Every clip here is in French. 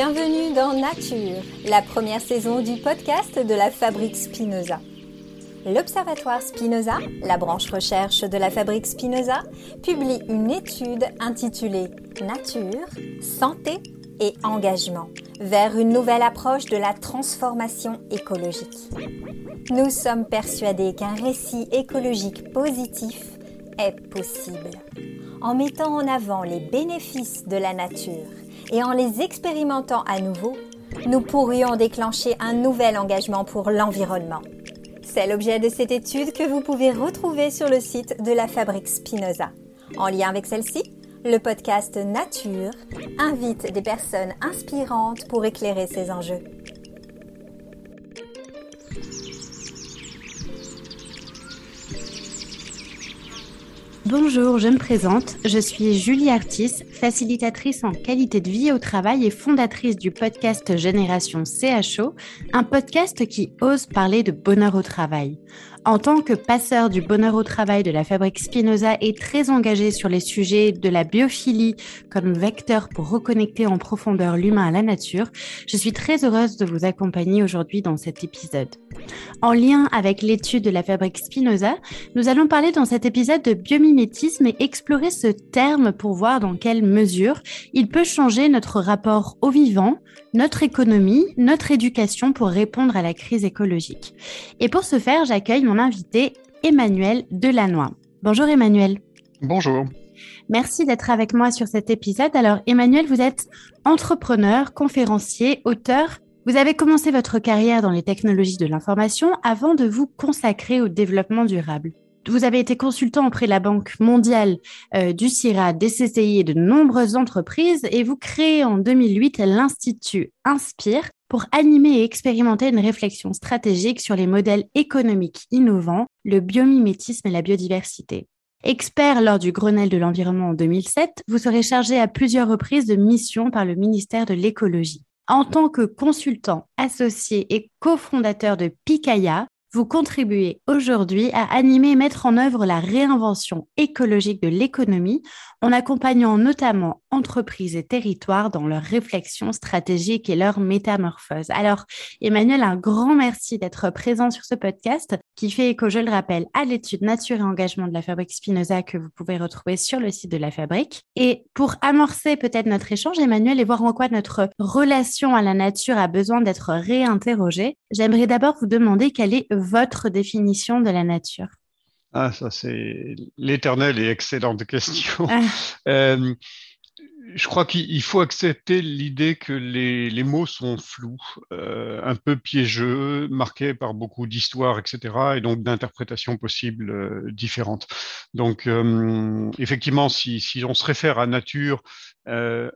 Bienvenue dans Nature, la première saison du podcast de la Fabrique Spinoza. L'Observatoire Spinoza, la branche recherche de la Fabrique Spinoza, publie une étude intitulée Nature, santé et engagement vers une nouvelle approche de la transformation écologique. Nous sommes persuadés qu'un récit écologique positif est possible en mettant en avant les bénéfices de la nature et en les expérimentant à nouveau, nous pourrions déclencher un nouvel engagement pour l'environnement. C'est l'objet de cette étude que vous pouvez retrouver sur le site de la Fabrique Spinoza. En lien avec celle-ci, le podcast Nature invite des personnes inspirantes pour éclairer ces enjeux. Bonjour, je me présente. Je suis Julie Artis, facilitatrice en qualité de vie au travail et fondatrice du podcast Génération CHO, un podcast qui ose parler de bonheur au travail. En tant que passeur du bonheur au travail de la fabrique Spinoza et très engagé sur les sujets de la biophilie comme vecteur pour reconnecter en profondeur l'humain à la nature, je suis très heureuse de vous accompagner aujourd'hui dans cet épisode. En lien avec l'étude de la fabrique Spinoza, nous allons parler dans cet épisode de biomimétisme et explorer ce terme pour voir dans quelle mesure il peut changer notre rapport au vivant, notre économie, notre éducation pour répondre à la crise écologique. Et pour ce faire, j'accueille mon invité Emmanuel Delannoy. Bonjour Emmanuel. Bonjour. Merci d'être avec moi sur cet épisode. Alors Emmanuel, vous êtes entrepreneur, conférencier, auteur. Vous avez commencé votre carrière dans les technologies de l'information avant de vous consacrer au développement durable. Vous avez été consultant auprès de la Banque mondiale, euh, du CIRA, des CCI et de nombreuses entreprises et vous créez en 2008 l'Institut Inspire pour animer et expérimenter une réflexion stratégique sur les modèles économiques innovants, le biomimétisme et la biodiversité. Expert lors du Grenelle de l'environnement en 2007, vous serez chargé à plusieurs reprises de missions par le ministère de l'écologie. En tant que consultant associé et cofondateur de Picaya, vous contribuez aujourd'hui à animer et mettre en œuvre la réinvention écologique de l'économie en accompagnant notamment entreprises et territoires dans leur réflexion stratégique et leur métamorphose. Alors, Emmanuel, un grand merci d'être présent sur ce podcast qui fait écho, je le rappelle, à l'étude Nature et Engagement de la Fabrique Spinoza que vous pouvez retrouver sur le site de la Fabrique. Et pour amorcer peut-être notre échange, Emmanuel, et voir en quoi notre relation à la nature a besoin d'être réinterrogée, j'aimerais d'abord vous demander quelle est votre définition de la nature. Ah, ça c'est l'éternelle et excellente question. Ah. Euh, je crois qu'il faut accepter l'idée que les, mots sont flous, euh, un peu piégeux, marqués par beaucoup d'histoires, etc., et donc d'interprétations possibles euh, différentes. Donc, euh, effectivement, si, on se réfère à nature,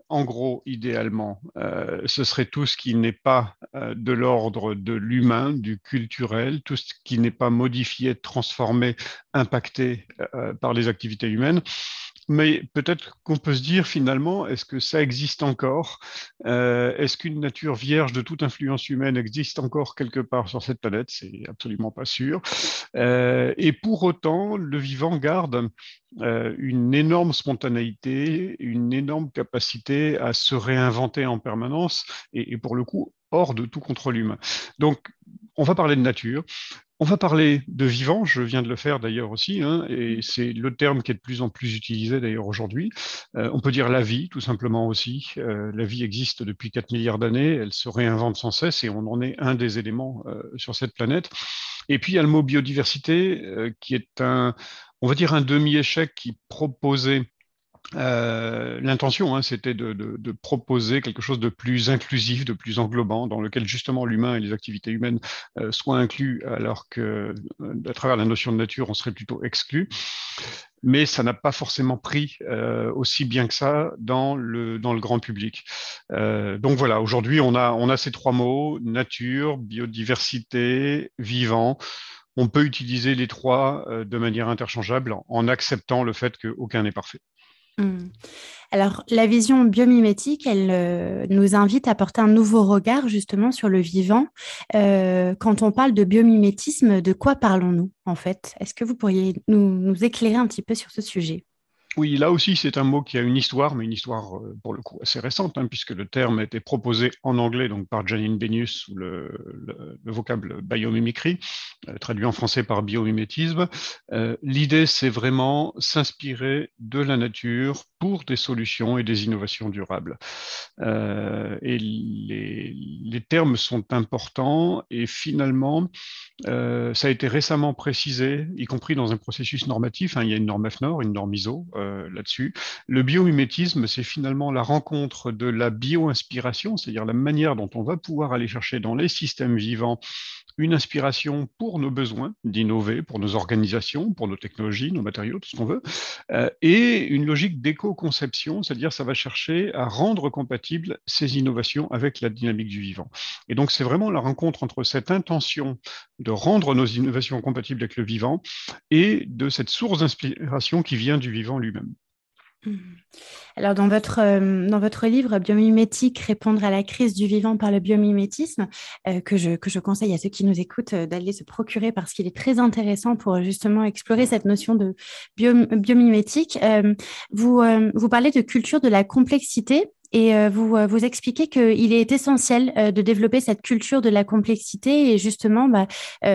en gros, idéalement, ce serait tout ce qui n'est pas de l'ordre de l'humain, du culturel, tout ce qui n'est pas modifié, transformé, impacté par les activités humaines. Mais peut-être qu'on peut se dire finalement, est-ce que ça existe encore? Euh, Est-ce qu'une nature vierge de toute influence humaine existe encore quelque part sur cette planète? C'est absolument pas sûr. Euh, et pour autant, le vivant garde euh, une énorme spontanéité, une énorme capacité à se réinventer en permanence, et, et pour le coup, hors de tout contrôle humain. Donc, on va parler de nature. On va parler de vivant, je viens de le faire d'ailleurs aussi, hein, et c'est le terme qui est de plus en plus utilisé d'ailleurs aujourd'hui. Euh, on peut dire la vie, tout simplement aussi. Euh, la vie existe depuis 4 milliards d'années, elle se réinvente sans cesse et on en est un des éléments euh, sur cette planète. Et puis il y a le mot biodiversité qui est un, on va dire un demi-échec qui proposait euh, l'intention, hein, c'était de, de, de, proposer quelque chose de plus inclusif, de plus englobant, dans lequel justement l'humain et les activités humaines euh, soient inclus, alors que euh, à travers la notion de nature, on serait plutôt exclu. Mais ça n'a pas forcément pris euh, aussi bien que ça dans le dans le grand public. donc voilà, aujourd'hui, on a on a ces trois mots nature, biodiversité, vivant on peut utiliser les trois de manière interchangeable en acceptant le fait qu'aucun n'est parfait. Mmh. Alors, la vision biomimétique, elle euh, nous invite à porter un nouveau regard justement sur le vivant. Euh, quand on parle de biomimétisme, de quoi parlons-nous en fait? Est-ce que vous pourriez nous, éclairer un petit peu sur ce sujet? Oui, là aussi, c'est un mot qui a une histoire, mais une histoire euh, pour le coup assez récente, hein, puisque le terme a été proposé en anglais donc par Janine Benius sous le, vocable biomimicry, euh, traduit en français par biomimétisme. Euh, l'idée, c'est vraiment s'inspirer de la nature des solutions et des innovations durables. et les, termes sont importants et finalement, ça a été récemment précisé, y compris dans un processus normatif. Hein, il y a une norme FNOR, une norme ISO euh, là-dessus. Le biomimétisme, c'est finalement la rencontre de la bio-inspiration, c'est-à-dire la manière dont on va pouvoir aller chercher dans les systèmes vivants une inspiration pour nos besoins d'innover, pour nos organisations, pour nos technologies, nos matériaux, tout ce qu'on veut, euh, et une logique d'éco-conception, c'est-à-dire ça va chercher à rendre compatibles ces innovations avec la dynamique du vivant. Et donc c'est vraiment la rencontre entre cette intention de rendre nos innovations compatibles avec le vivant et de cette source d'inspiration qui vient du vivant lui-même. Alors, dans votre, euh, dans votre livre Biomimétique, répondre à la crise du vivant par le biomimétisme, euh, que, je, que je conseille à ceux qui nous écoutent euh, d'aller se procurer parce qu'il est très intéressant pour justement explorer cette notion de biomimétique, vous, vous parlez de culture de la complexité et euh, vous, euh, vous expliquez qu'il est essentiel euh, de développer cette culture de la complexité et justement, bah,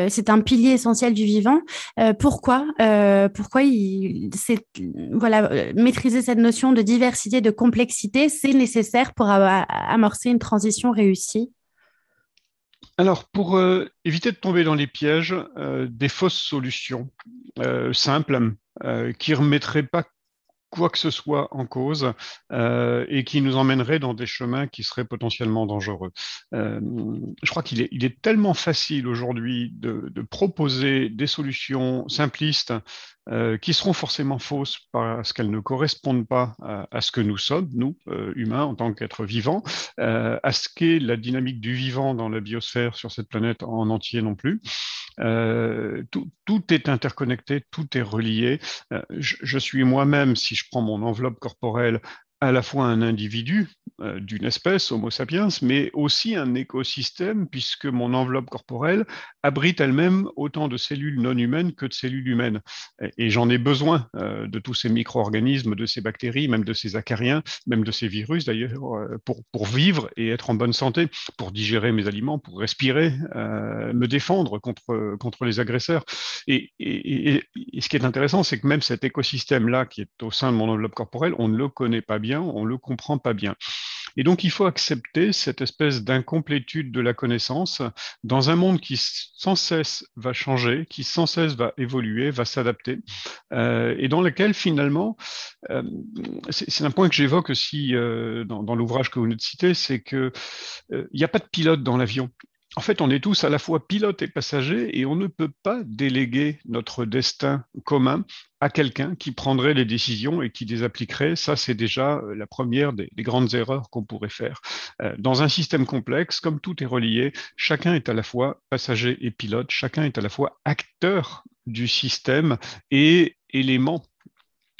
c'est un pilier essentiel du vivant. pourquoi Pourquoi maîtriser cette notion de diversité, de complexité, c'est nécessaire pour amorcer une transition réussie? Alors, pour éviter de tomber dans les pièges, des fausses solutions simples qui remettraient pas quoi que ce soit en cause euh, et qui nous emmènerait dans des chemins qui seraient potentiellement dangereux. Euh, je crois qu'il est, tellement facile aujourd'hui de, proposer des solutions simplistes euh, qui seront forcément fausses parce qu'elles ne correspondent pas à, ce que nous sommes, nous, euh, humains, en tant qu'êtres vivants, euh, à ce qu'est la dynamique du vivant dans la biosphère sur cette planète en entier non plus. Tout, tout, est interconnecté, tout est relié. Je, je, suis moi-même, si je prends mon enveloppe corporelle, à la fois un individu euh, d'une espèce, Homo sapiens, mais aussi un écosystème, puisque mon enveloppe corporelle abrite elle-même autant de cellules non humaines que de cellules humaines. Et, j'en ai besoin euh, de tous ces micro-organismes, de ces bactéries, même de ces acariens, même de ces virus d'ailleurs, euh, pour, pour vivre et être en bonne santé, pour digérer mes aliments, pour respirer, me défendre contre, contre les agresseurs. Et, et, et ce qui est intéressant, c'est que même cet écosystème-là, qui est au sein de mon enveloppe corporelle, on ne le connaît pas bien on ne le comprend pas bien. Et donc, il faut accepter cette espèce d'incomplétude de la connaissance dans un monde qui sans cesse va changer, qui sans cesse va évoluer, va s'adapter, euh, et dans lequel finalement, euh, c'est un point que j'évoque aussi euh, dans, l'ouvrage que vous nous citez, c'est que il n'y a pas de pilote dans l'avion en fait, on est tous à la fois pilotes et passagers et on ne peut pas déléguer notre destin commun à quelqu'un qui prendrait les décisions et qui les appliquerait. Ça, c'est déjà euh, la première des, grandes erreurs qu'on pourrait faire. Euh, dans un système complexe, comme tout est relié, chacun est à la fois passager et pilote, chacun est à la fois acteur du système et élément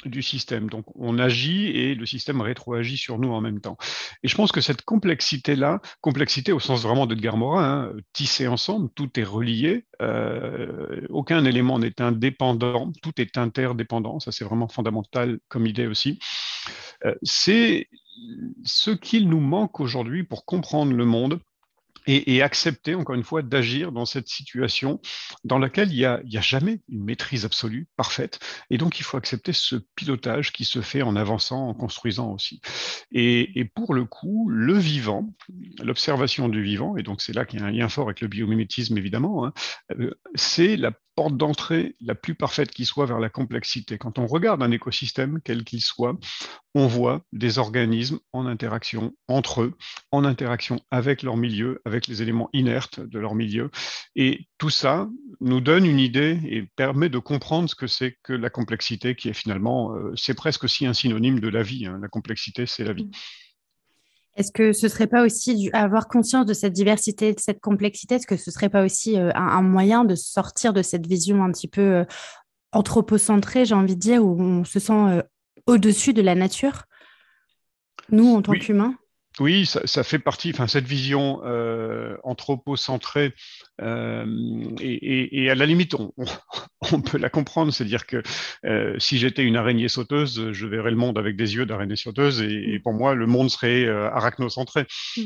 du système. Donc on agit et le système rétroagit sur nous en même temps. Et je pense que cette complexité-là, complexité au sens vraiment d'Edgar Morin, hein, tissée ensemble, tout est relié, euh, aucun élément n'est indépendant, tout est interdépendant, ça c'est vraiment fondamental comme idée aussi. Euh, c'est ce qu'il nous manque aujourd'hui pour comprendre le monde et, accepter, encore une fois, d'agir dans cette situation dans laquelle il n'y a, jamais une maîtrise absolue, parfaite. Et donc, il faut accepter ce pilotage qui se fait en avançant, en construisant aussi. Et, et pour le coup, le vivant, l'observation du vivant, et donc c'est là qu'il y a un lien fort avec le biomimétisme, évidemment, hein, euh, c'est la porte d'entrée la plus parfaite qui soit vers la complexité. Quand on regarde un écosystème, quel qu'il soit, on voit des organismes en interaction entre eux, en interaction avec leur milieu, avec les éléments inertes de leur milieu. Et tout ça nous donne une idée et permet de comprendre ce que c'est que la complexité, qui est finalement, euh, c'est presque aussi un synonyme de la vie. Hein. La complexité, c'est la vie. Est-ce que ce serait pas aussi avoir conscience de cette diversité, de cette complexité? Est-ce que ce serait pas aussi euh, un, moyen de sortir de cette vision un petit peu euh, anthropocentrée, j'ai envie de dire, où on se sent euh, au-dessus de la nature, nous en tant qu'humains? Oui, ça, fait partie, enfin, cette vision anthropocentrée, euh, et, à la limite, on, peut la comprendre, c'est-à-dire que euh, si j'étais une araignée sauteuse, je verrais le monde avec des yeux d'araignée sauteuse, et, pour moi, le monde serait arachnocentré. Mm.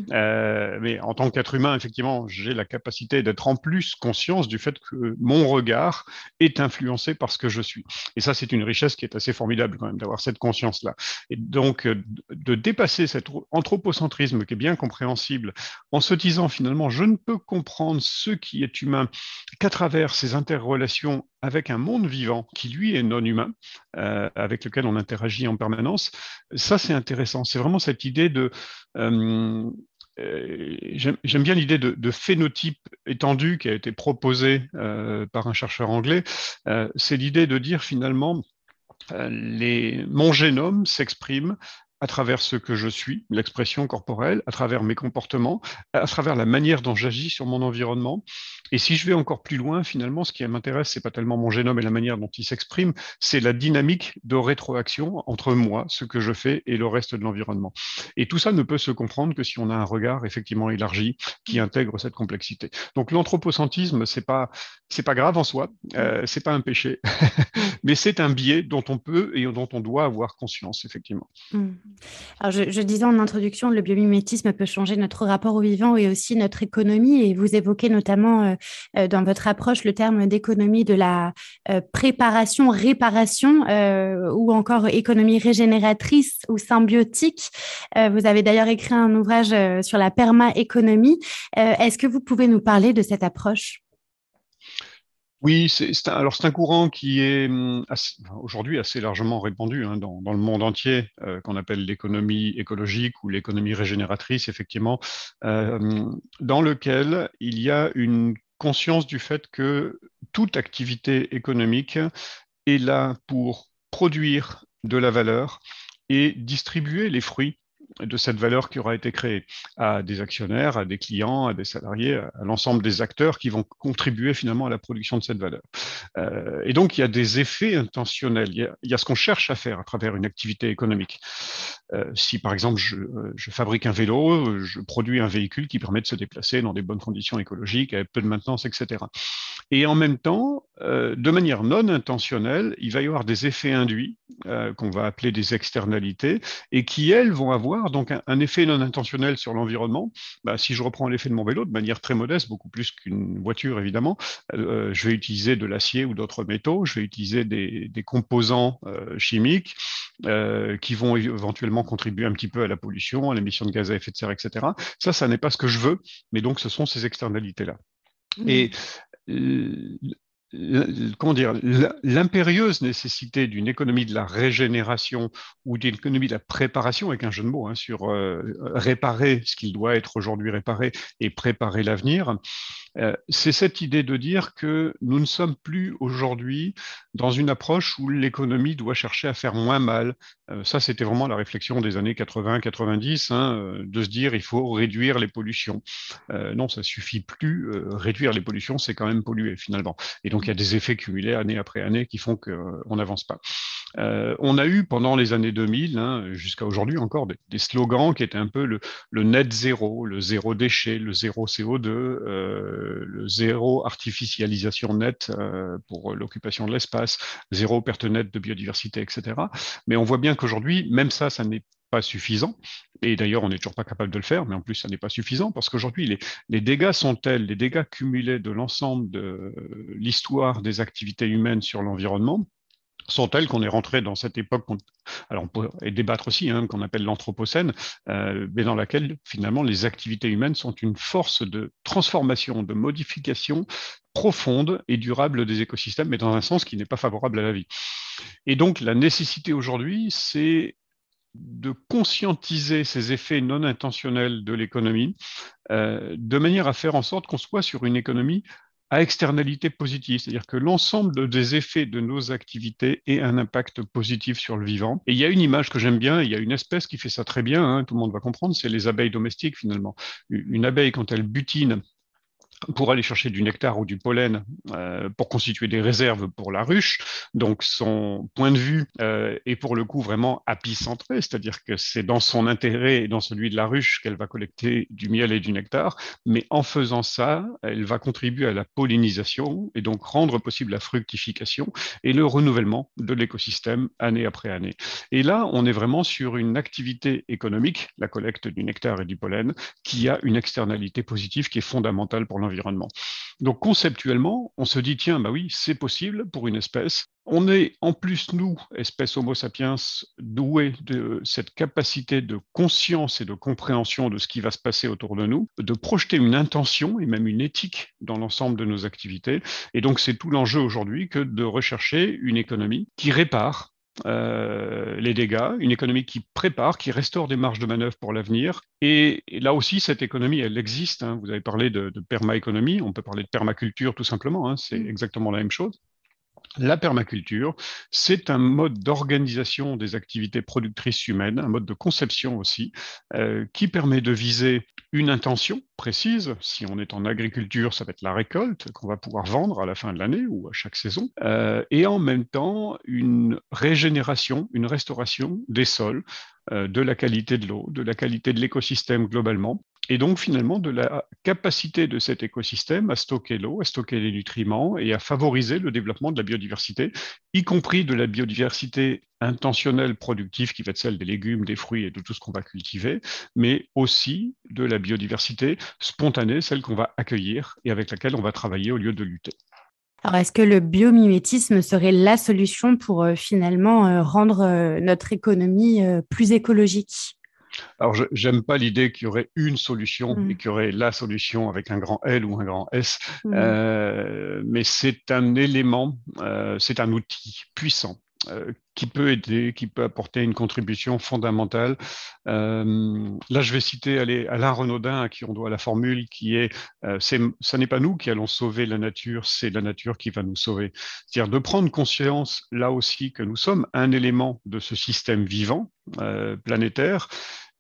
mais en tant qu'être humain, effectivement, j'ai la capacité d'être en plus conscience du fait que mon regard est influencé par ce que je suis. Et ça, c'est une richesse qui est assez formidable quand même, d'avoir cette conscience-là. Et donc, de dépasser cet anthropocentrisme qui est bien compréhensible, en se disant finalement, je ne peux comprendre ce qui est humain qu'à travers ces interrelations avec un monde vivant qui, lui, est non humain, euh, avec lequel on interagit en permanence. Ça, c'est intéressant. C'est vraiment cette idée de... Euh, euh, j'aime bien l'idée de, phénotype étendu qui a été proposée par un chercheur anglais. c'est l'idée de dire finalement, les, mon génome s'exprime à travers ce que je suis, l'expression corporelle, à travers mes comportements, à travers la manière dont j'agis sur mon environnement. Et si je vais encore plus loin, finalement, ce qui m'intéresse, c'est pas tellement mon génome et la manière dont il s'exprime, c'est la dynamique de rétroaction entre moi, ce que je fais, et le reste de l'environnement. Et tout ça ne peut se comprendre que si on a un regard effectivement élargi qui intègre cette complexité. Donc l'anthropocentrisme, c'est pas c'est pas grave en soi, euh, c'est pas un péché, mais c'est un biais dont on peut et dont on doit avoir conscience effectivement. Mmh. Alors, je, disais en introduction, le biomimétisme peut changer notre rapport au vivant et aussi notre économie. Et vous évoquez notamment euh, euh, dans votre approche le terme d'économie de la euh, préparation, réparation ou encore économie régénératrice ou symbiotique. vous avez d'ailleurs écrit un ouvrage sur la permaéconomie. Est-ce que vous pouvez nous parler de cette approche? Oui, c'est alors c'est un courant qui est hum, aujourd'hui assez largement répandu hein, dans, le monde entier, euh, qu'on appelle l'économie écologique ou l'économie régénératrice, effectivement, euh, dans lequel il y a une conscience du fait que toute activité économique est là pour produire de la valeur et distribuer les fruits de cette valeur qui aura été créée à des actionnaires, à des clients, à des salariés, à l'ensemble des acteurs qui vont contribuer finalement à la production de cette valeur. Euh, et donc, il y a des effets intentionnels. Il y a, ce qu'on cherche à faire à travers une activité économique. Euh, si, par exemple, je, je, fabrique un vélo, je produis un véhicule qui permet de se déplacer dans des bonnes conditions écologiques, avec peu de maintenance, etc. Et en même temps, euh, de manière non intentionnelle, il va y avoir des effets induits euh, qu'on va appeler des externalités et qui, elles, vont avoir donc un, effet non intentionnel sur l'environnement. Bah, si je reprends l'effet de mon vélo de manière très modeste, beaucoup plus qu'une voiture évidemment, euh, je vais utiliser de l'acier ou d'autres métaux, je vais utiliser des, des composants chimiques qui vont éventuellement contribuer un petit peu à la pollution, à l'émission de gaz à effet de serre, etc. Ça, ça n'est pas ce que je veux, mais donc ce sont ces externalités-là. Mmh. Et comment dire, l'impérieuse nécessité d'une économie de la régénération ou d'une économie de la préparation, avec un jeu de mots, hein, sur euh, réparer ce qu'il doit être aujourd'hui réparé et préparer l'avenir, c'est cette idée de dire que nous ne sommes plus aujourd'hui dans une approche où l'économie doit chercher à faire moins mal. Euh, ça, c'était vraiment la réflexion des années 80-90, hein, euh, de se dire il faut réduire les pollutions. non, ça suffit plus. réduire les pollutions, c'est quand même polluer finalement. Et donc, il y a des effets cumulés année après année qui font qu'on n'avance pas. Euh, on a eu pendant les années 2000, hein, jusqu'à aujourd'hui encore, des, slogans qui étaient un peu le, net zéro, le zéro déchet, le zéro CO2, euh, le zéro artificialisation nette euh, pour l'occupation de l'espace, zéro perte nette de biodiversité, etc. Mais on voit bien qu'aujourd'hui, même ça, ça n'est pas suffisant. Et d'ailleurs, on n'est toujours pas capable de le faire, mais en plus, ça n'est pas suffisant parce qu'aujourd'hui, les, les, dégâts sont tels, les dégâts cumulés de l'ensemble de l'histoire des activités humaines sur l'environnement, sont telles qu'on est rentré dans cette époque, alors on peut débattre aussi, hein, qu'on appelle l'anthropocène, euh, mais dans laquelle finalement les activités humaines sont une force de transformation, de modification profonde et durable des écosystèmes, mais dans un sens qui n'est pas favorable à la vie. Et donc la nécessité aujourd'hui, c'est de conscientiser ces effets non intentionnels de l'économie, euh, de manière à faire en sorte qu'on soit sur une économie à externalité positive, c'est-à-dire que l'ensemble des effets de nos activités ait un impact positif sur le vivant. Et il y a une image que j'aime bien, il y a une espèce qui fait ça très bien, hein, tout le monde va comprendre, c'est les abeilles domestiques finalement. Une abeille, quand elle butine pour aller chercher du nectar ou du pollen euh, pour constituer des réserves pour la ruche. Donc son point de vue euh, est pour le coup vraiment apicentré, c'est-à-dire que c'est dans son intérêt et dans celui de la ruche qu'elle va collecter du miel et du nectar, mais en faisant ça, elle va contribuer à la pollinisation et donc rendre possible la fructification et le renouvellement de l'écosystème année après année. Et là, on est vraiment sur une activité économique, la collecte du nectar et du pollen, qui a une externalité positive qui est fondamentale pour l'environnement donc conceptuellement, on se dit, tiens, bah oui, c'est possible pour une espèce. On est en plus, nous, espèce Homo sapiens, doués de cette capacité de conscience et de compréhension de ce qui va se passer autour de nous, de projeter une intention et même une éthique dans l'ensemble de nos activités. Et donc c'est tout l'enjeu aujourd'hui que de rechercher une économie qui répare euh, les dégâts, une économie qui prépare, qui restaure des marges de manœuvre pour l'avenir. Et, là aussi, cette économie, elle existe. Hein. Vous avez parlé de, de permaéconomie, on peut parler de permaculture tout simplement, hein. c'est mm. exactement la même chose. La permaculture, c'est un mode d'organisation des activités productrices humaines, un mode de conception aussi, euh, qui permet de viser une intention précise. Si on est en agriculture, ça va être la récolte qu'on va pouvoir vendre à la fin de l'année ou à chaque saison, euh, et en même temps une régénération, une restauration des sols, euh, de la qualité de l'eau, de la qualité de l'écosystème globalement, et donc finalement de la capacité de cet écosystème à stocker l'eau, à stocker les nutriments et à favoriser le développement de la biodiversité, y compris de la biodiversité intentionnelle productive qui va être celle des légumes, des fruits et de tout ce qu'on va cultiver, mais aussi de la biodiversité spontanée, celle qu'on va accueillir et avec laquelle on va travailler au lieu de lutter. Alors, est-ce que le biomimétisme serait la solution pour euh, finalement euh, rendre euh, notre économie plus écologique? Alors, je n'aime pas l'idée qu'il y aurait une solution mmh. et qu'il y aurait la solution avec un grand L ou un grand S, mmh. euh, mais c'est un élément, euh, c'est un outil puissant qui peut aider, qui peut apporter une contribution fondamentale. Euh, là, je vais citer allez, Alain Renaudin, à qui on doit la formule qui est, euh, ce n'est pas nous qui allons sauver la nature, c'est la nature qui va nous sauver. C'est-à-dire de prendre conscience, là aussi, que nous sommes un élément de ce système vivant euh, planétaire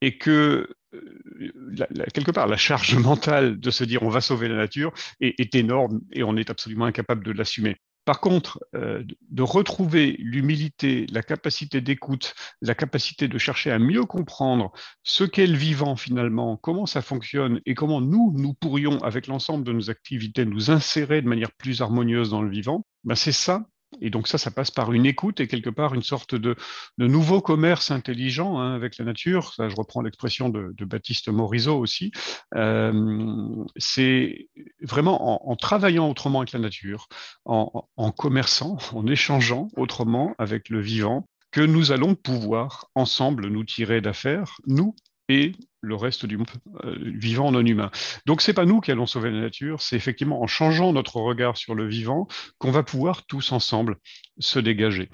et que la, quelque part, la charge mentale de se dire on va sauver la nature est, est énorme et on est absolument incapable de l'assumer. Par contre, euh, de retrouver l'humilité, la capacité d'écoute, la capacité de chercher à mieux comprendre ce qu'est le vivant finalement, comment ça fonctionne et comment nous, nous pourrions, avec l'ensemble de nos activités, nous insérer de manière plus harmonieuse dans le vivant, ben c'est ça et donc ça, ça passe par une écoute et quelque part une sorte de, nouveau commerce intelligent hein, avec la nature. Ça, je reprends l'expression de, Baptiste Morisot aussi. Euh, c'est vraiment en, travaillant autrement avec la nature, en, en commerçant, en échangeant autrement avec le vivant, que nous allons pouvoir ensemble nous tirer d'affaires, nous et le reste du euh, vivant non humain. Donc c'est pas nous qui allons sauver la nature, c'est effectivement en changeant notre regard sur le vivant qu'on va pouvoir tous ensemble se dégager.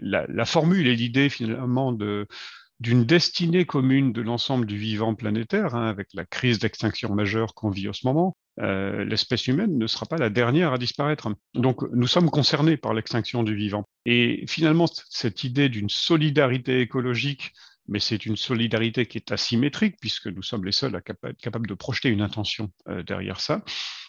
La, formule et l'idée finalement de d'une destinée commune de l'ensemble du vivant planétaire, hein, avec la crise d'extinction majeure qu'on vit en ce moment, euh, l'espèce humaine ne sera pas la dernière à disparaître. Donc nous sommes concernés par l'extinction du vivant. Et finalement, cette idée d'une solidarité écologique mais c'est une solidarité qui est asymétrique, puisque nous sommes les seuls à être capables de projeter une intention euh, derrière ça.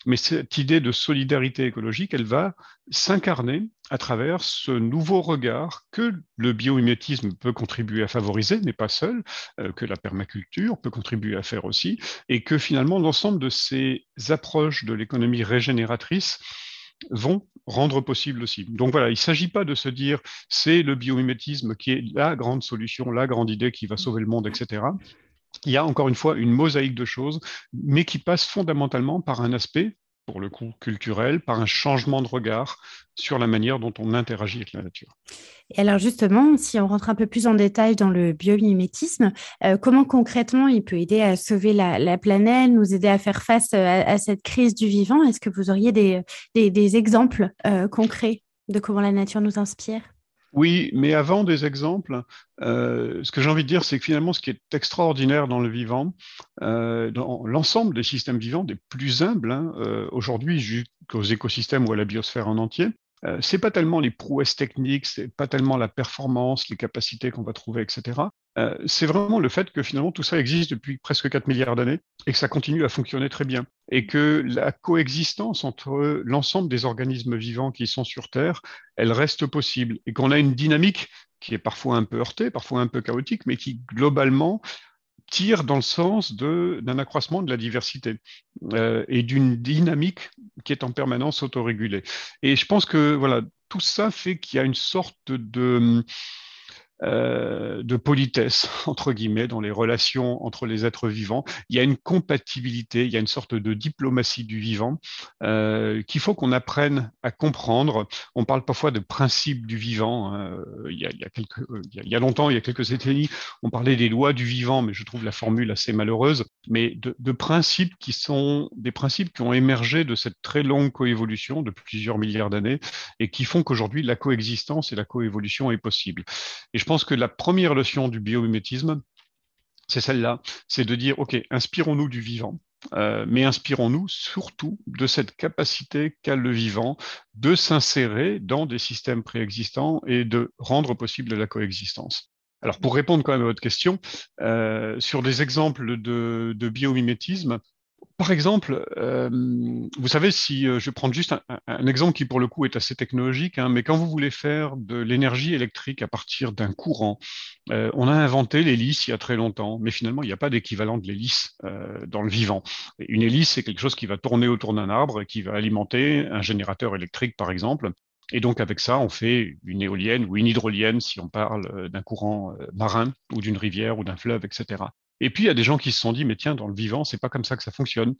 Mais cette idée de solidarité écologique, elle va s'incarner à travers ce nouveau regard que le biomimétisme peut contribuer à favoriser, mais pas seul, euh, que la permaculture peut contribuer à faire aussi, et que finalement l'ensemble de ces approches de l'économie régénératrice vont rendre possible aussi. Donc voilà, il ne s'agit pas de se dire c'est le biomimétisme qui est la grande solution, la grande idée qui va sauver le monde, etc. Il y a encore une fois une mosaïque de choses, mais qui passe fondamentalement par un aspect pour le coup culturel, par un changement de regard sur la manière dont on interagit avec la nature. Et alors justement, si on rentre un peu plus en détail dans le biomimétisme, euh, comment concrètement il peut aider à sauver la, planète, nous aider à faire face euh, à, cette crise du vivant? Est-ce que vous auriez des, exemples euh, concrets de comment la nature nous inspire? Oui, mais avant des exemples, euh, ce que j'ai envie de dire, c'est que finalement, ce qui est extraordinaire dans le vivant, euh, dans l'ensemble des systèmes vivants, des plus humbles, hein, euh, aujourd'hui, jusqu'aux écosystèmes ou à la biosphère en entier, c'est pas tellement les prouesses techniques, c'est pas tellement la performance, les capacités qu'on va trouver, etc. euh, c'est vraiment le fait que finalement tout ça existe depuis presque 4 milliards d'années et que ça continue à fonctionner très bien. Et que la coexistence entre l'ensemble des organismes vivants qui sont sur Terre, elle reste possible. Et qu'on a une dynamique qui est parfois un peu heurtée, parfois un peu chaotique, mais qui globalement tire dans le sens d'un accroissement de la diversité euh, et d'une dynamique qui est en permanence autorégulée. Et je pense que voilà, tout ça fait qu'il y a une sorte de euh, de politesse, entre guillemets, dans les relations entre les êtres vivants. Il y a une compatibilité, il y a une sorte de diplomatie du vivant euh, qu'il faut qu'on apprenne à comprendre. On parle parfois de principe du vivant. Il y a longtemps, il y a quelques décennies, on parlait des lois du vivant, mais je trouve la formule assez malheureuse. Mais de, de principes qui sont des principes qui ont émergé de cette très longue coévolution de plusieurs milliards d'années et qui font qu'aujourd'hui la coexistence et la coévolution est possible. Et je pense que la première leçon du biomimétisme, c'est celle-là, c'est de dire, OK, inspirons-nous du vivant, euh, mais inspirons-nous surtout de cette capacité qu'a le vivant de s'insérer dans des systèmes préexistants et de rendre possible la coexistence. Alors, pour répondre quand même à votre question, euh, sur des exemples de, de biomimétisme, par exemple, euh, vous savez, si euh, je vais prendre juste un, exemple qui pour le coup est assez technologique, hein, mais quand vous voulez faire de l'énergie électrique à partir d'un courant, euh, on a inventé l'hélice il y a très longtemps, mais finalement il n'y a pas d'équivalent de l'hélice dans le vivant. Une hélice, c'est quelque chose qui va tourner autour d'un arbre et qui va alimenter un générateur électrique, par exemple. Et donc avec ça, on fait une éolienne ou une hydrolienne si on parle d'un courant marin ou d'une rivière ou d'un fleuve, etc. Et puis, il y a des gens qui se sont dit, mais tiens, dans le vivant, c'est pas comme ça que ça fonctionne.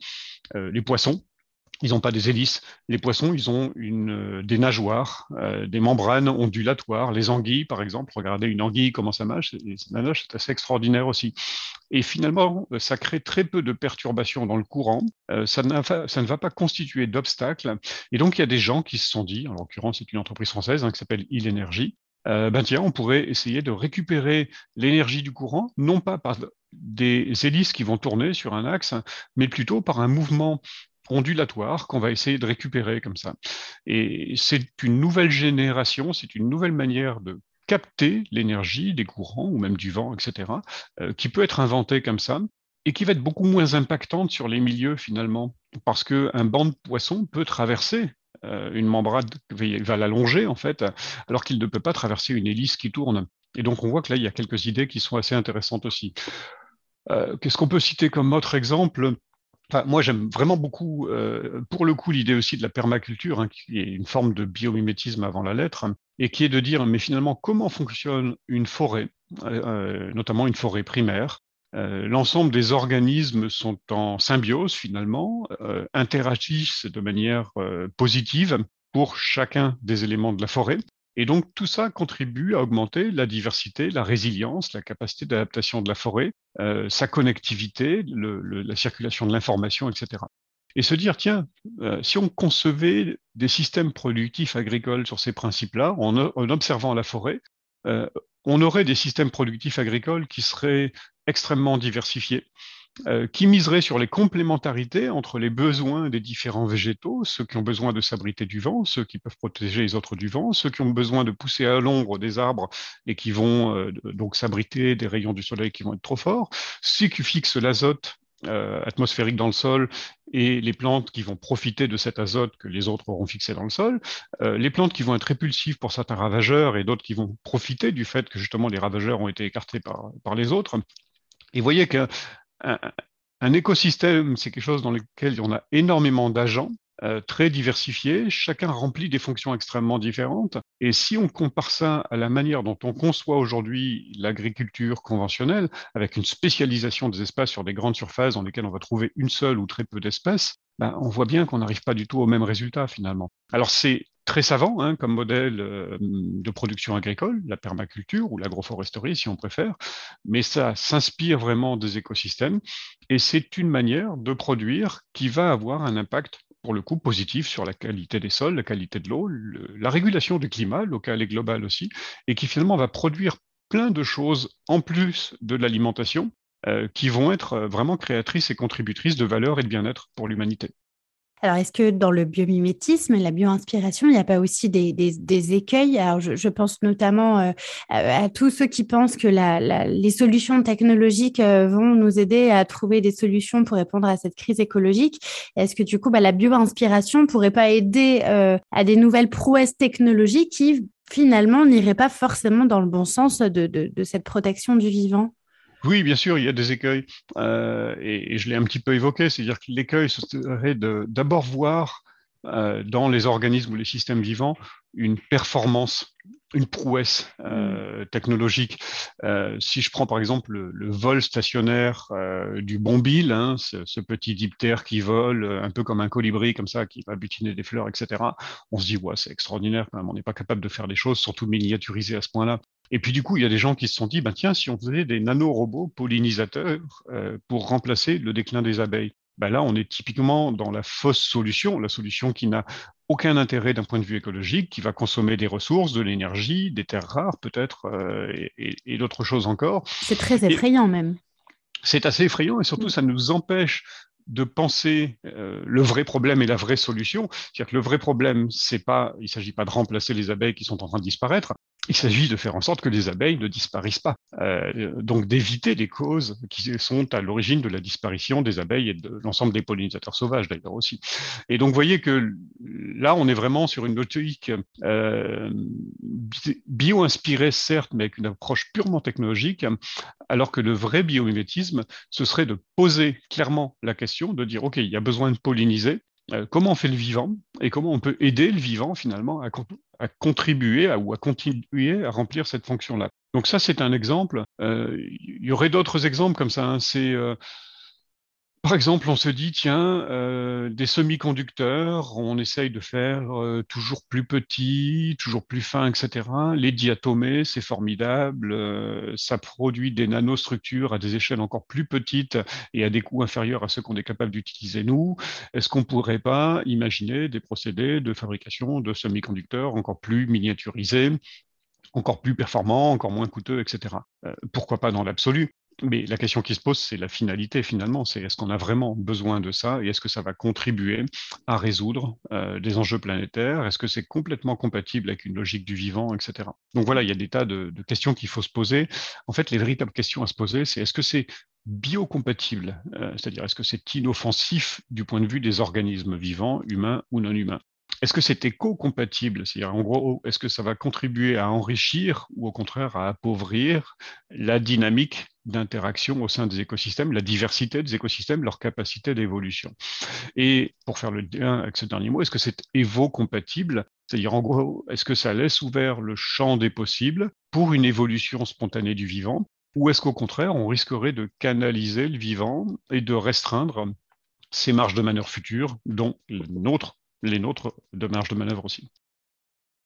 Euh, les poissons, ils n'ont pas des hélices. Les poissons, ils ont une, euh, des nageoires, euh, des membranes ondulatoires. Les anguilles, par exemple, regardez une anguille, comment ça marche. Ça nage, c'est assez extraordinaire aussi. Et finalement, ça crée très peu de perturbations dans le courant. ça, ne va pas constituer d'obstacles. Et donc, il y a des gens qui se sont dit, en l'occurrence, c'est une entreprise française hein, qui s'appelle Il Energy, euh, ben tiens, on pourrait essayer de récupérer l'énergie du courant, non pas par des hélices qui vont tourner sur un axe, mais plutôt par un mouvement ondulatoire qu'on va essayer de récupérer comme ça. Et c'est une nouvelle génération, c'est une nouvelle manière de capter l'énergie des courants ou même du vent, etc., euh, qui peut être inventée comme ça et qui va être beaucoup moins impactante sur les milieux finalement, parce qu'un banc de poissons peut traverser une membrane va l'allonger en fait, alors qu'il ne peut pas traverser une hélice qui tourne. Et donc on voit que là, il y a quelques idées qui sont assez intéressantes aussi. Euh, qu'est-ce qu'on peut citer comme autre exemple? Moi, j'aime vraiment beaucoup, euh, pour le coup, l'idée aussi de la permaculture, hein, qui est une forme de biomimétisme avant la lettre, et qui est de dire, mais finalement, comment fonctionne une forêt, notamment une forêt primaire, euh, l'ensemble des organismes sont en symbiose finalement, euh, interagissent de manière euh, positive pour chacun des éléments de la forêt. Et donc tout ça contribue à augmenter la diversité, la résilience, la capacité d'adaptation de la forêt, sa connectivité, la circulation de l'information, etc. Et se dire, tiens, si on concevait des systèmes productifs agricoles sur ces principes-là, en, observant la forêt, on aurait des systèmes productifs agricoles qui seraient extrêmement diversifiés, euh, qui miserait sur les complémentarités entre les besoins des différents végétaux, ceux qui ont besoin de s'abriter du vent, ceux qui peuvent protéger les autres du vent, ceux qui ont besoin de pousser à l'ombre des arbres et qui vont euh, donc s'abriter des rayons du soleil qui vont être trop forts, ceux qui fixent l'azote euh, atmosphérique dans le sol et les plantes qui vont profiter de cet azote que les autres auront fixé dans le sol, euh, les plantes qui vont être répulsives pour certains ravageurs et d'autres qui vont profiter du fait que justement les ravageurs ont été écartés par les autres. Et vous voyez qu'un un, écosystème, c'est quelque chose dans lequel on a énormément d'agents euh, très diversifiés, chacun remplit des fonctions extrêmement différentes. Et si on compare ça à la manière dont on conçoit aujourd'hui l'agriculture conventionnelle, avec une spécialisation des espaces sur des grandes surfaces dans lesquelles on va trouver une seule ou très peu d'espèces, ben, on voit bien qu'on n'arrive pas du tout au même résultat finalement. Alors c'est très savant hein, comme modèle euh, de production agricole, la permaculture ou l'agroforesterie si on préfère, mais ça s'inspire vraiment des écosystèmes et c'est une manière de produire qui va avoir un impact pour le coup positif sur la qualité des sols, la qualité de l'eau, la régulation du climat local et global aussi, et qui finalement va produire plein de choses en plus de l'alimentation euh, qui vont être euh, vraiment créatrices et contributrices de valeur et de bien-être pour l'humanité. Alors, est-ce que dans le biomimétisme, la bioinspiration, il n'y a pas aussi des, des, écueils? Alors, je, pense notamment euh, à, tous ceux qui pensent que la, les solutions technologiques euh, vont nous aider à trouver des solutions pour répondre à cette crise écologique. Est-ce que du coup, bah, la bioinspiration pourrait pas aider euh, à des nouvelles prouesses technologiques qui finalement n'iraient pas forcément dans le bon sens de, de, de cette protection du vivant? Oui, bien sûr, il y a des écueils, euh, et, je l'ai un petit peu évoqué, c'est-à-dire que l'écueil serait d'abord voir euh, dans les organismes ou les systèmes vivants une performance, une prouesse euh, mm. technologique. Euh, si je prends par exemple le, vol stationnaire euh, du bombil, hein, ce, ce, petit diptère qui vole un peu comme un colibri comme ça, qui va butiner des fleurs, etc. On se dit ouais, c'est extraordinaire quand même. On n'est pas capable de faire des choses, surtout miniaturisées à ce point-là. Et puis du coup, il y a des gens qui se sont dit, ben tiens, si on faisait des nanorobots pollinisateurs euh, pour remplacer le déclin des abeilles, ben là, on est typiquement dans la fausse solution, la solution qui n'a aucun intérêt d'un point de vue écologique, qui va consommer des ressources, de l'énergie, des terres rares peut-être, euh, et, d'autres choses encore. C'est très effrayant même. C'est assez effrayant et surtout, mm. ça nous empêche de penser euh, le vrai problème et la vraie solution. C'est-à-dire que le vrai problème, c'est pas, il s'agit pas de remplacer les abeilles qui sont en train de disparaître, il s'agit de faire en sorte que les abeilles ne disparaissent pas, euh, donc d'éviter les causes qui sont à l'origine de la disparition des abeilles et de l'ensemble des pollinisateurs sauvages d'ailleurs aussi. Et donc vous voyez que là, on est vraiment sur une logique euh, bio-inspirée certes, mais avec une approche purement technologique, alors que le vrai biomimétisme, ce serait de poser clairement la question, de dire, OK, il y a besoin de polliniser, euh, comment on fait le vivant et comment on peut aider le vivant finalement à, contribuer ou à continuer à remplir cette fonction-là? Donc ça, c'est un exemple. Euh, il y aurait d'autres exemples comme ça. Hein. C'est euh, par exemple, on se dit, tiens, euh, des semi-conducteurs, on essaye de faire euh, toujours plus petits, toujours plus fins, etc. Les diatomées, c'est formidable, euh, ça produit des nanostructures à des échelles encore plus petites et à des coûts inférieurs à ceux qu'on est capable d'utiliser nous. Est-ce qu'on pourrait pas imaginer des procédés de fabrication de semi-conducteurs encore plus miniaturisés encore plus performants, encore moins coûteux, etc. pourquoi pas dans l'absolu? Mais la question qui se pose, c'est la finalité finalement. C'est est-ce qu'on a vraiment besoin de ça et est-ce que ça va contribuer à résoudre euh, des enjeux planétaires? Est-ce que c'est complètement compatible avec une logique du vivant, etc. Donc voilà, il y a des tas de, questions qu'il faut se poser. En fait, les véritables questions à se poser, c'est est-ce que c'est biocompatible, euh, c'est-à-dire est-ce que c'est inoffensif du point de vue des organismes vivants, humains ou non humains? Est-ce que c'est éco-compatible C'est-à-dire, en gros, est-ce que ça va contribuer à enrichir ou au contraire à appauvrir la dynamique d'interaction au sein des écosystèmes, la diversité des écosystèmes, leur capacité d'évolution? Et pour faire le lien avec ce dernier mot, est-ce que c'est évo-compatible? C'est-à-dire, en gros, est-ce que ça laisse ouvert le champ des possibles pour une évolution spontanée du vivant? Ou est-ce qu'au contraire, on risquerait de canaliser le vivant et de restreindre ses marges de manœuvre futures, dont le nôtre les nôtres de marge de manœuvre aussi.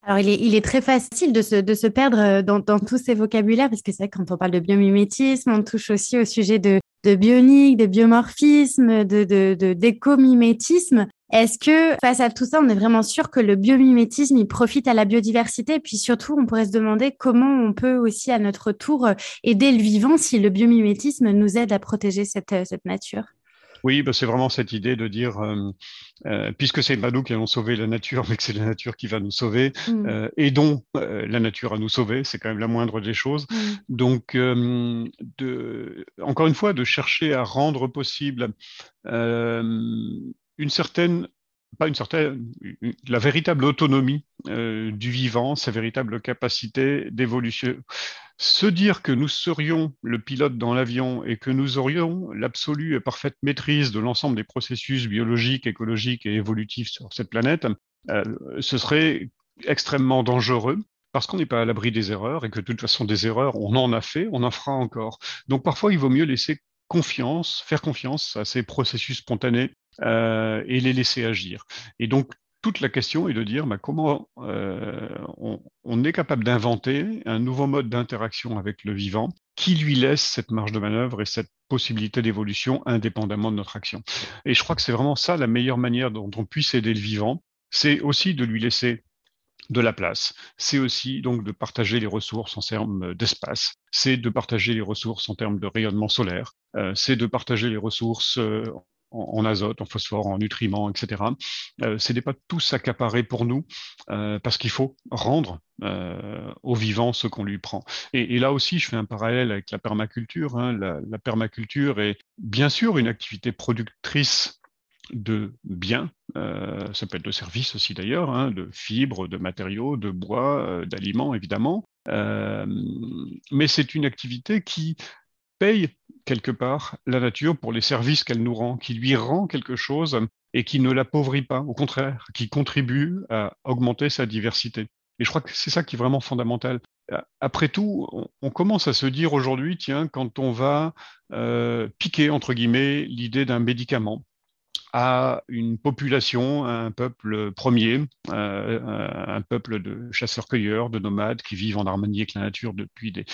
Alors, il est, très facile de se, de perdre euh, dans, tous ces vocabulaires, parce que c'est vrai quand on parle de biomimétisme, on touche aussi au sujet de, de bionique, de biomorphisme, de, de, d'écomimétisme. Est-ce que face à tout ça, on est vraiment sûr que le biomimétisme, il profite à la biodiversité? Et puis surtout, on pourrait se demander comment on peut aussi à notre tour aider le vivant si le biomimétisme nous aide à protéger cette, cette nature oui, bah, c'est vraiment cette idée de dire, euh, euh, puisque c'est pas nous qui allons sauver la nature, mais que c'est la nature qui va nous sauver, mm. euh, aidons la nature à nous sauver, c'est quand même la moindre des choses. Mm. Donc, de, encore une fois, de chercher à rendre possible une certaine pas une certaine, la véritable autonomie du vivant, sa véritable capacité d'évolution, se dire que nous serions le pilote dans l'avion et que nous aurions l'absolue et parfaite maîtrise de l'ensemble des processus biologiques, écologiques et évolutifs sur cette planète, euh, ce serait extrêmement dangereux parce qu'on n'est pas à l'abri des erreurs et que de toute façon des erreurs, on en a fait, on en fera encore. Donc parfois, il vaut mieux laisser confiance, faire confiance à ces processus spontanés euh, et les laisser agir. Et donc toute la question est de dire bah, comment euh, on, est capable d'inventer un nouveau mode d'interaction avec le vivant qui lui laisse cette marge de manœuvre et cette possibilité d'évolution indépendamment de notre action. Et je crois que c'est vraiment ça la meilleure manière dont on puisse aider le vivant, c'est aussi de lui laisser de la place. C'est aussi donc de partager les ressources en termes d'espace. C'est de partager les ressources en termes de rayonnement solaire. Euh, c'est de partager les ressources euh, en, azote, en phosphore, en nutriments, etc. Euh, ce n'est pas tout s'accaparer pour nous, euh, parce qu'il faut rendre euh, au vivant ce qu'on lui prend. Et, là aussi, je fais un parallèle avec la permaculture. Hein. La, permaculture est bien sûr une activité productrice de biens, euh, ça peut être de services aussi d'ailleurs, hein, de fibres, de matériaux, de bois, euh, d'aliments évidemment, mais c'est une activité qui paye quelque part la nature pour les services qu'elle nous rend, qui lui rend quelque chose et qui ne l'appauvrit pas, au contraire, qui contribue à augmenter sa diversité. Et je crois que c'est ça qui est vraiment fondamental. Après tout, on, commence à se dire aujourd'hui, tiens, quand on va piquer, entre guillemets, l'idée d'un médicament, à une population, un peuple premier, euh, un peuple de chasseurs-cueilleurs, de nomades qui vivent en harmonie avec la nature depuis des,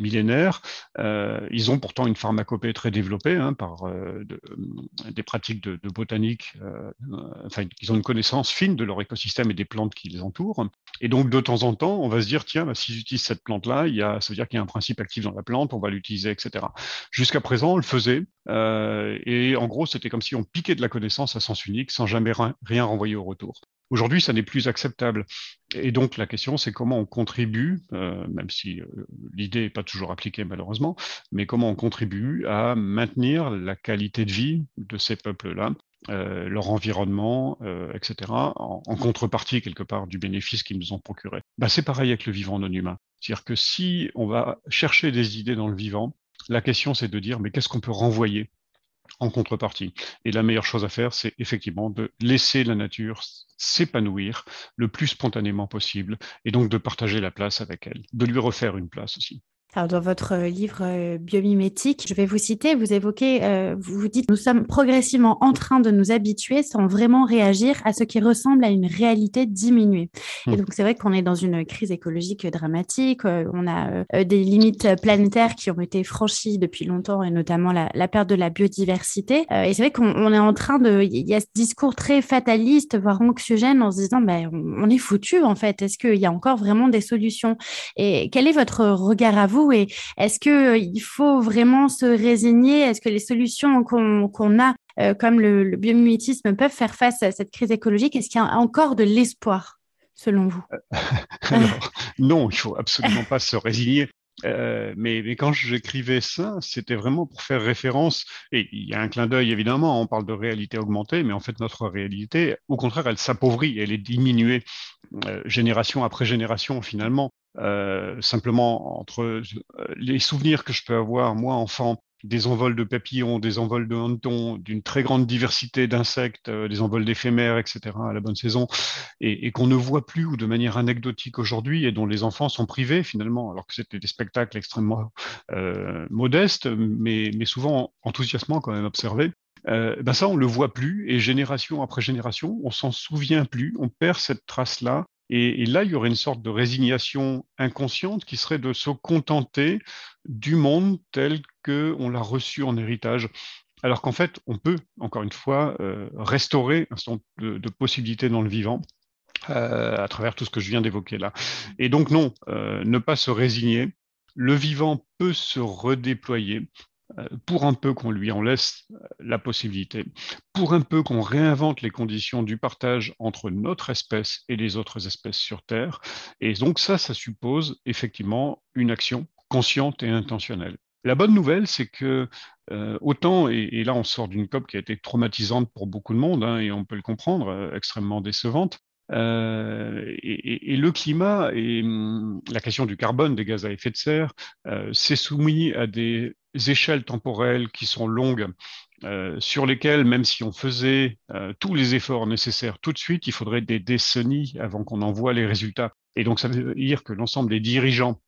millénaires. Euh, ils ont pourtant une pharmacopée très développée hein, par euh, de, des pratiques de, botanique. Euh, enfin, ils ont une connaissance fine de leur écosystème et des plantes qui les entourent. Et donc, de temps en temps, on va se dire, tiens, bah, si j'utilise cette plante-là, ça veut dire qu'il y a un principe actif dans la plante, on va l'utiliser, etc. Jusqu'à présent, on le faisait. et en gros, c'était comme si on piquait de la connaissance à sens unique sans jamais rien renvoyer au retour. Aujourd'hui, ça n'est plus acceptable. Et donc, la question, c'est comment on contribue, euh, même si euh, l'idée n'est pas toujours appliquée malheureusement, mais comment on contribue à maintenir la qualité de vie de ces peuples-là, euh, leur environnement, etc., en, contrepartie, quelque part, du bénéfice qu'ils nous ont procuré. Bah, c'est pareil avec le vivant non humain. C'est-à-dire que si on va chercher des idées dans le vivant, la question, c'est de dire, mais qu'est-ce qu'on peut renvoyer en contrepartie. Et la meilleure chose à faire, c'est effectivement de laisser la nature s'épanouir le plus spontanément possible et donc de partager la place avec elle, de lui refaire une place aussi. Alors, dans votre euh, livre euh, biomimétique, je vais vous citer, vous évoquez, euh, vous dites, nous sommes progressivement en train de nous habituer sans vraiment réagir à ce qui ressemble à une réalité diminuée. Et mmh. donc, c'est vrai qu'on est dans une crise écologique dramatique, on a des limites planétaires qui ont été franchies depuis longtemps, et notamment la, la perte de la biodiversité. et c'est vrai qu'on est en train de, il y a ce discours très fataliste, voire anxiogène, en se disant, ben, on, on est foutu en fait. Est-ce qu'il y a encore vraiment des solutions? Et quel est votre regard à vous et est-ce qu'il euh, faut vraiment se résigner? Est-ce que les solutions qu'on a, euh, comme le, biomimétisme, peuvent faire face à cette crise écologique? Est-ce qu'il y a encore de l'espoir selon vous? Alors, non, il faut absolument pas se résigner. Euh, mais, mais, quand j'écrivais ça, c'était vraiment pour faire référence, et il y a un clin d'œil évidemment, on parle de réalité augmentée, mais en fait notre réalité, au contraire, elle s'appauvrit, elle est diminuée génération après génération finalement. Euh, simplement entre euh, les souvenirs que je peux avoir, moi, enfant, des envols de papillons, des envols de hannetons, d'une très grande diversité d'insectes, euh, des envols d'éphémères, etc., à la bonne saison, et, et qu'on ne voit plus ou de manière anecdotique aujourd'hui, et dont les enfants sont privés finalement, alors que c'était des spectacles extrêmement euh, modestes, mais, souvent enthousiasmants quand même observés. Euh, ben ça, on le voit plus, et génération après génération, on s'en souvient plus, on perd cette trace-là, et, là, il y aurait une sorte de résignation inconsciente qui serait de se contenter du monde tel qu'on l'a reçu en héritage. Alors qu'en fait, on peut, encore une fois, euh, restaurer un certain nombre de, possibilités dans le vivant. Euh, à travers tout ce que je viens d'évoquer là. Et donc non, euh, ne pas se résigner. Le vivant peut se redéployer. Pour un peu qu'on lui en laisse la possibilité, pour un peu qu'on réinvente les conditions du partage entre notre espèce et les autres espèces sur Terre. Et donc ça, ça suppose effectivement une action consciente et intentionnelle. La bonne nouvelle, c'est que euh, autant, et, là on sort d'une COP qui a été traumatisante pour beaucoup de monde, hein, et on peut le comprendre, extrêmement décevante, euh, et, le climat et hum, la question du carbone, des gaz à effet de serre, euh, c'est soumis à des échelles temporelles qui sont longues, euh, sur lesquelles, même si on faisait euh, tous les efforts nécessaires tout de suite, il faudrait des décennies avant qu'on en voit les résultats. Et donc, ça veut dire que l'ensemble des dirigeants,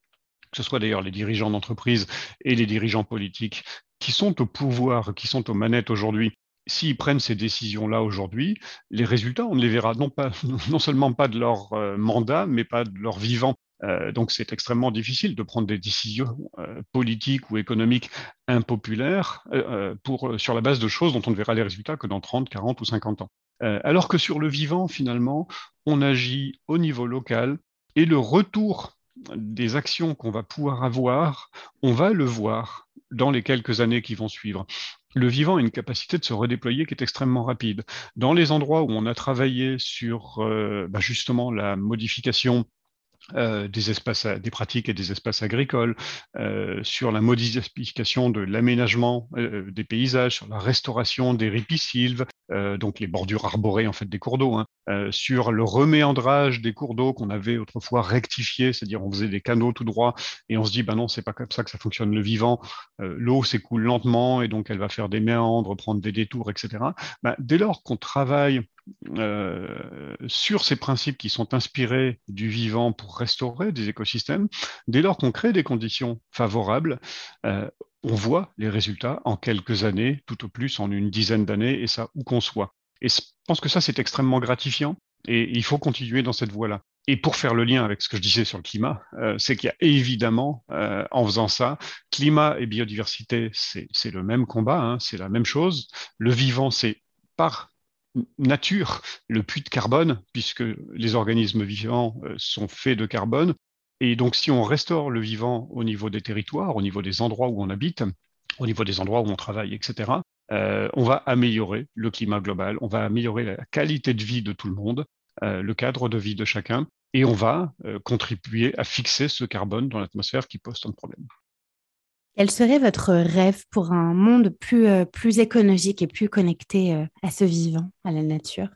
que ce soit d'ailleurs les dirigeants d'entreprise et les dirigeants politiques, qui sont au pouvoir, qui sont aux manettes aujourd'hui, s'ils prennent ces décisions-là aujourd'hui, les résultats, on ne les verra non, pas, non seulement pas de leur euh, mandat, mais pas de leur vivant. Euh, donc c'est extrêmement difficile de prendre des décisions euh, politiques ou économiques impopulaires sur la base de choses dont on ne verra les résultats que dans 30, 40 ou 50 ans. alors que sur le vivant, finalement, on agit au niveau local et le retour des actions qu'on va pouvoir avoir, on va le voir dans les quelques années qui vont suivre. le vivant a une capacité de se redéployer qui est extrêmement rapide. Dans les endroits où on a travaillé sur euh, bah, justement la modification euh, des espaces, des pratiques et des espaces agricoles, euh, sur la modification de l'aménagement des paysages, sur la restauration des ripisylves, donc les bordures arborées en fait des cours d'eau, hein, sur le reméandrage des cours d'eau qu'on avait autrefois rectifié, c'est-à-dire on faisait des canaux tout droit et on se dit bah non c'est pas comme ça que ça fonctionne le vivant, l'eau s'écoule lentement et donc elle va faire des méandres, prendre des détours, etc. Bah, dès lors qu'on travaille euh, sur ces principes qui sont inspirés du vivant pour restaurer des écosystèmes, dès lors qu'on crée des conditions favorables, euh, on voit les résultats en quelques années, tout au plus en une dizaine d'années, et ça où qu'on soit. Et je pense que ça, c'est extrêmement gratifiant, et il faut continuer dans cette voie-là. Et pour faire le lien avec ce que je disais sur le climat, euh, c'est qu'il y a évidemment, en faisant ça, climat et biodiversité, c'est le même combat, hein, c'est la même chose. Le vivant, c'est par nature le puits de carbone, puisque les organismes vivants euh, sont faits de carbone. Et donc, si on restaure le vivant au niveau des territoires, au niveau des endroits où on habite, au niveau des endroits où on travaille, etc., euh, on va améliorer le climat global, on va améliorer la qualité de vie de tout le monde, euh, le cadre de vie de chacun, et on va contribuer à fixer ce carbone dans l'atmosphère qui pose tant de problèmes. Quel serait votre rêve pour un monde plus, euh, écologique et plus connecté euh, à ce vivant, à la nature?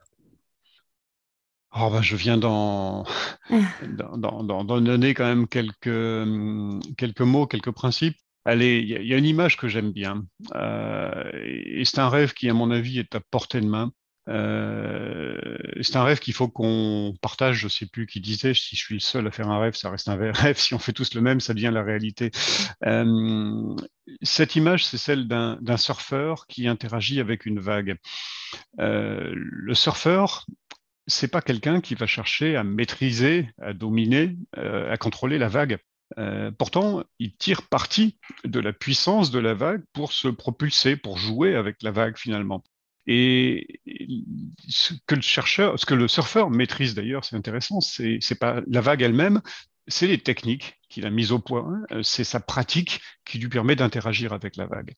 Oh ben, Je viens d'en donner quand même quelques, hum, quelques mots, quelques principes. Allez, il y, a une image que j'aime bien. Euh, et c'est un rêve qui, à mon avis, est à portée de main. Euh, c'est un rêve qu'il faut qu'on partage. Je sais plus qui disait si je suis le seul à faire un rêve, ça reste un rêve. Si on fait tous le même, ça devient la réalité. Euh, cette image, c'est celle d'un surfeur qui interagit avec une vague. Euh, le surfeur, c'est pas quelqu'un qui va chercher à maîtriser, à dominer, à contrôler la vague. pourtant, il tire parti de la puissance de la vague pour se propulser, pour jouer avec la vague finalement. Et ce que le chercheur, que le surfeur maîtrise d'ailleurs, c'est intéressant, c'est, pas la vague elle-même, c'est les techniques qu'il a mises au point, euh, c'est sa pratique qui lui permet d'interagir avec la vague.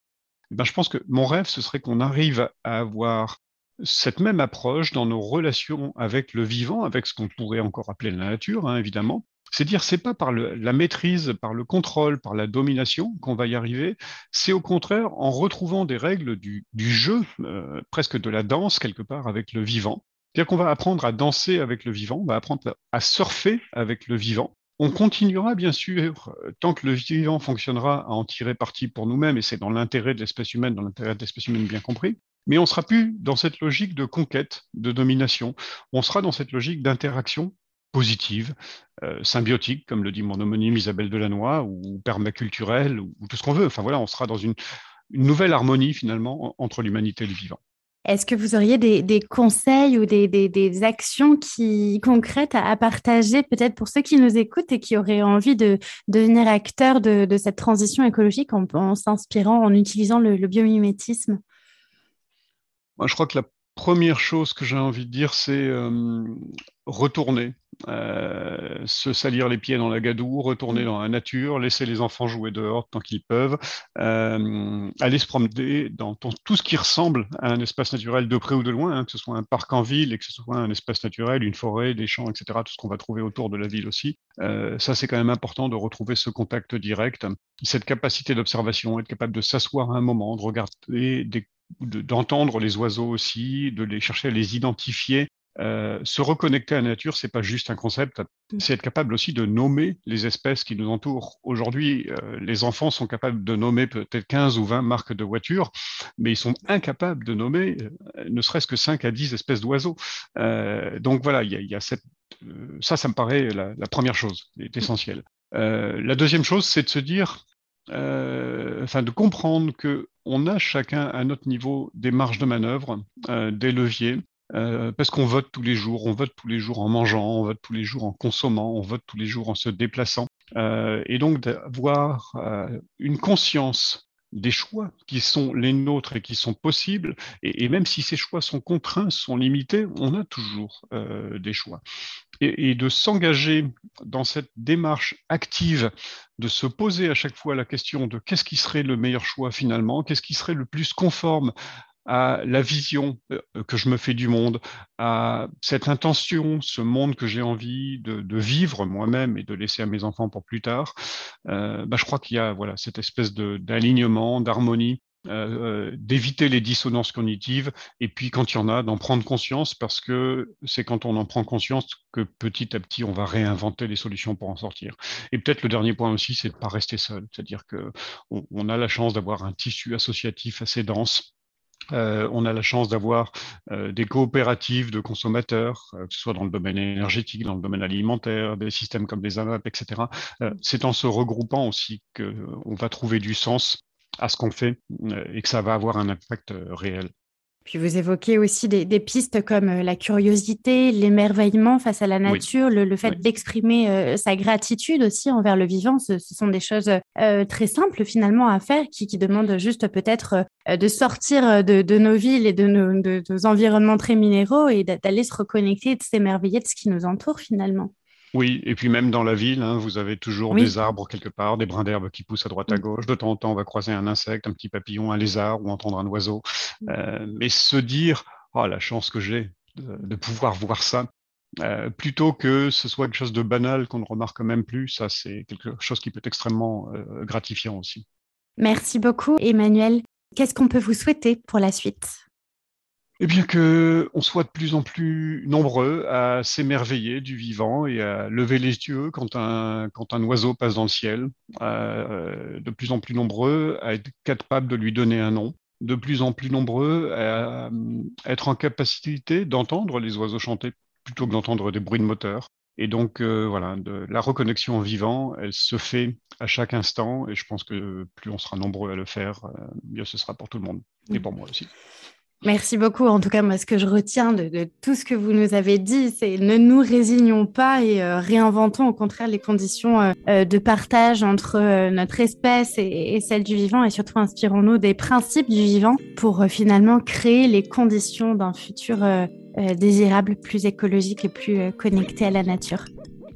Eh ben, je pense que mon rêve, ce serait qu'on arrive à avoir cette même approche dans nos relations avec le vivant, avec ce qu'on pourrait encore appeler la nature, hein, évidemment, c'est dire, c'est pas par la maîtrise, par le contrôle, par la domination qu'on va y arriver. C'est au contraire en retrouvant des règles du, jeu, euh, presque de la danse quelque part avec le vivant. C'est-à-dire qu'on va apprendre à danser avec le vivant, on va apprendre à surfer avec le vivant. On continuera bien sûr, tant que le vivant fonctionnera, à en tirer parti pour nous-mêmes, et c'est dans l'intérêt de l'espèce humaine, dans l'intérêt de l'espèce humaine bien compris. Mais on sera plus dans cette logique de conquête, de domination. On sera dans cette logique d'interaction positive, euh, symbiotique, comme le dit mon homonyme Isabelle Delannoy, ou permaculturelle, ou, tout ce qu'on veut. Enfin voilà, on sera dans une, nouvelle harmonie finalement entre l'humanité et le vivant. Est-ce que vous auriez des, conseils ou des, actions qui, concrètes à, partager peut-être pour ceux qui nous écoutent et qui auraient envie de, devenir acteurs de, cette transition écologique en, s'inspirant, en utilisant le, le biomimétisme? Moi, Je crois que la première chose que j'ai envie de dire, c'est euh, retourner, euh, se salir les pieds dans la gadoue, retourner mmh. dans la nature, laisser les enfants jouer dehors tant qu'ils peuvent, euh, aller se promener dans, tout ce qui ressemble à un espace naturel de près ou de loin, hein, que ce soit un parc en ville, et que ce soit un espace naturel, une forêt, des champs, etc., tout ce qu'on va trouver autour de la ville aussi. ça, c'est quand même important de retrouver ce contact direct, cette capacité d'observation, être capable de s'asseoir un moment, de regarder des d'entendre les oiseaux aussi, de les chercher à les identifier. Euh, se reconnecter à la nature, c'est pas juste un concept, c'est être capable aussi de nommer les espèces qui nous entourent. Aujourd'hui, euh, les enfants sont capables de nommer peut-être 15 ou 20 marques de voitures, mais ils sont incapables de nommer euh, ne serait-ce que 5 à 10 espèces d'oiseaux. donc voilà, il y a, cette, ça, ça me paraît la, la première chose, est essentielle. la deuxième chose, c'est de se dire, enfin de comprendre que on a chacun à notre niveau des marges de manœuvre, euh, des leviers, euh, parce qu'on vote tous les jours, on vote tous les jours en mangeant, on vote tous les jours en consommant, on vote tous les jours en se déplaçant. Euh, et donc d'avoir une conscience des choix qui sont les nôtres et qui sont possibles, et, même si ces choix sont contraints, sont limités, on a toujours des choix. Et, de s'engager dans cette démarche active, de se poser à chaque fois la question de qu'est-ce qui serait le meilleur choix finalement, qu'est-ce qui serait le plus conforme à la vision euh, que je me fais du monde, à cette intention, ce monde que j'ai envie de, vivre moi-même et de laisser à mes enfants pour plus tard, euh, bah, je crois qu'il y a voilà cette espèce d'alignement, d'harmonie euh, d'éviter les dissonances cognitives et puis quand il y en a, d'en prendre conscience parce que c'est quand on en prend conscience que petit à petit on va réinventer les solutions pour en sortir. Et peut-être le dernier point aussi, c'est de pas rester seul, c'est-à-dire que on, a la chance d'avoir un tissu associatif assez dense. Euh, on a la chance d'avoir euh, des coopératives de consommateurs, que ce soit dans le domaine énergétique, dans le domaine alimentaire, des systèmes comme des AMAP, etc. c'est en se regroupant aussi qu'on va trouver du sens à ce qu'on fait euh, et que ça va avoir un impact euh, réel. Puis vous évoquez aussi des, pistes comme euh, la curiosité, l'émerveillement face à la nature, le, fait d'exprimer sa gratitude aussi envers le vivant. Ce, sont des choses très simples finalement à faire qui, demandent juste peut-être de sortir de, nos villes et de nos, de nos environnements très minéraux et d'aller se reconnecter, de s'émerveiller de ce qui nous entoure finalement. Oui, et puis même dans la ville, hein, vous avez toujours des arbres quelque part, des brins d'herbe qui poussent à droite à gauche. De temps en temps, on va croiser un insecte, un petit papillon, un lézard ou entendre un oiseau. Euh, mais se dire, oh, la chance que j'ai de, pouvoir voir ça, euh, plutôt que ce soit quelque chose de banal qu'on ne remarque même plus, ça c'est quelque chose qui peut être extrêmement euh, gratifiant aussi. Merci beaucoup, Emmanuel. Qu'est-ce qu'on peut vous souhaiter pour la suite? Eh bien que on soit de plus en plus nombreux à s'émerveiller du vivant et à lever les yeux quand un, quand un oiseau passe dans le ciel, euh, de plus en plus nombreux à être capables de lui donner un nom, de plus en plus nombreux à, être en capacité d'entendre les oiseaux chanter plutôt que d'entendre des bruits de moteur. Et donc euh, voilà, la reconnexion au vivant, elle se fait à chaque instant, et je pense que plus on sera nombreux à le faire, euh, mieux ce sera pour tout le monde, et pour moi aussi. Merci beaucoup. En tout cas, moi, ce que je retiens de, tout ce que vous nous avez dit, c'est ne nous résignons pas et euh, réinventons au contraire les conditions euh, euh, de partage entre notre espèce et, celle du vivant et surtout inspirons-nous des principes du vivant pour finalement créer les conditions d'un futur désirable, plus écologique et plus connecté à la nature.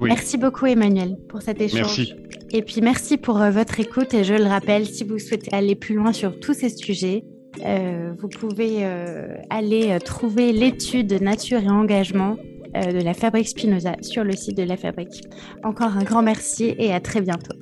Merci beaucoup Emmanuel pour cet échange. Merci. Et puis merci pour votre écoute et je le rappelle, si vous souhaitez aller plus loin sur tous ces sujets, euh, vous pouvez euh, aller euh, trouver l'étude Nature et engagement de la Fabrique Spinoza sur le site de la Fabrique. Encore un grand merci et à très bientôt.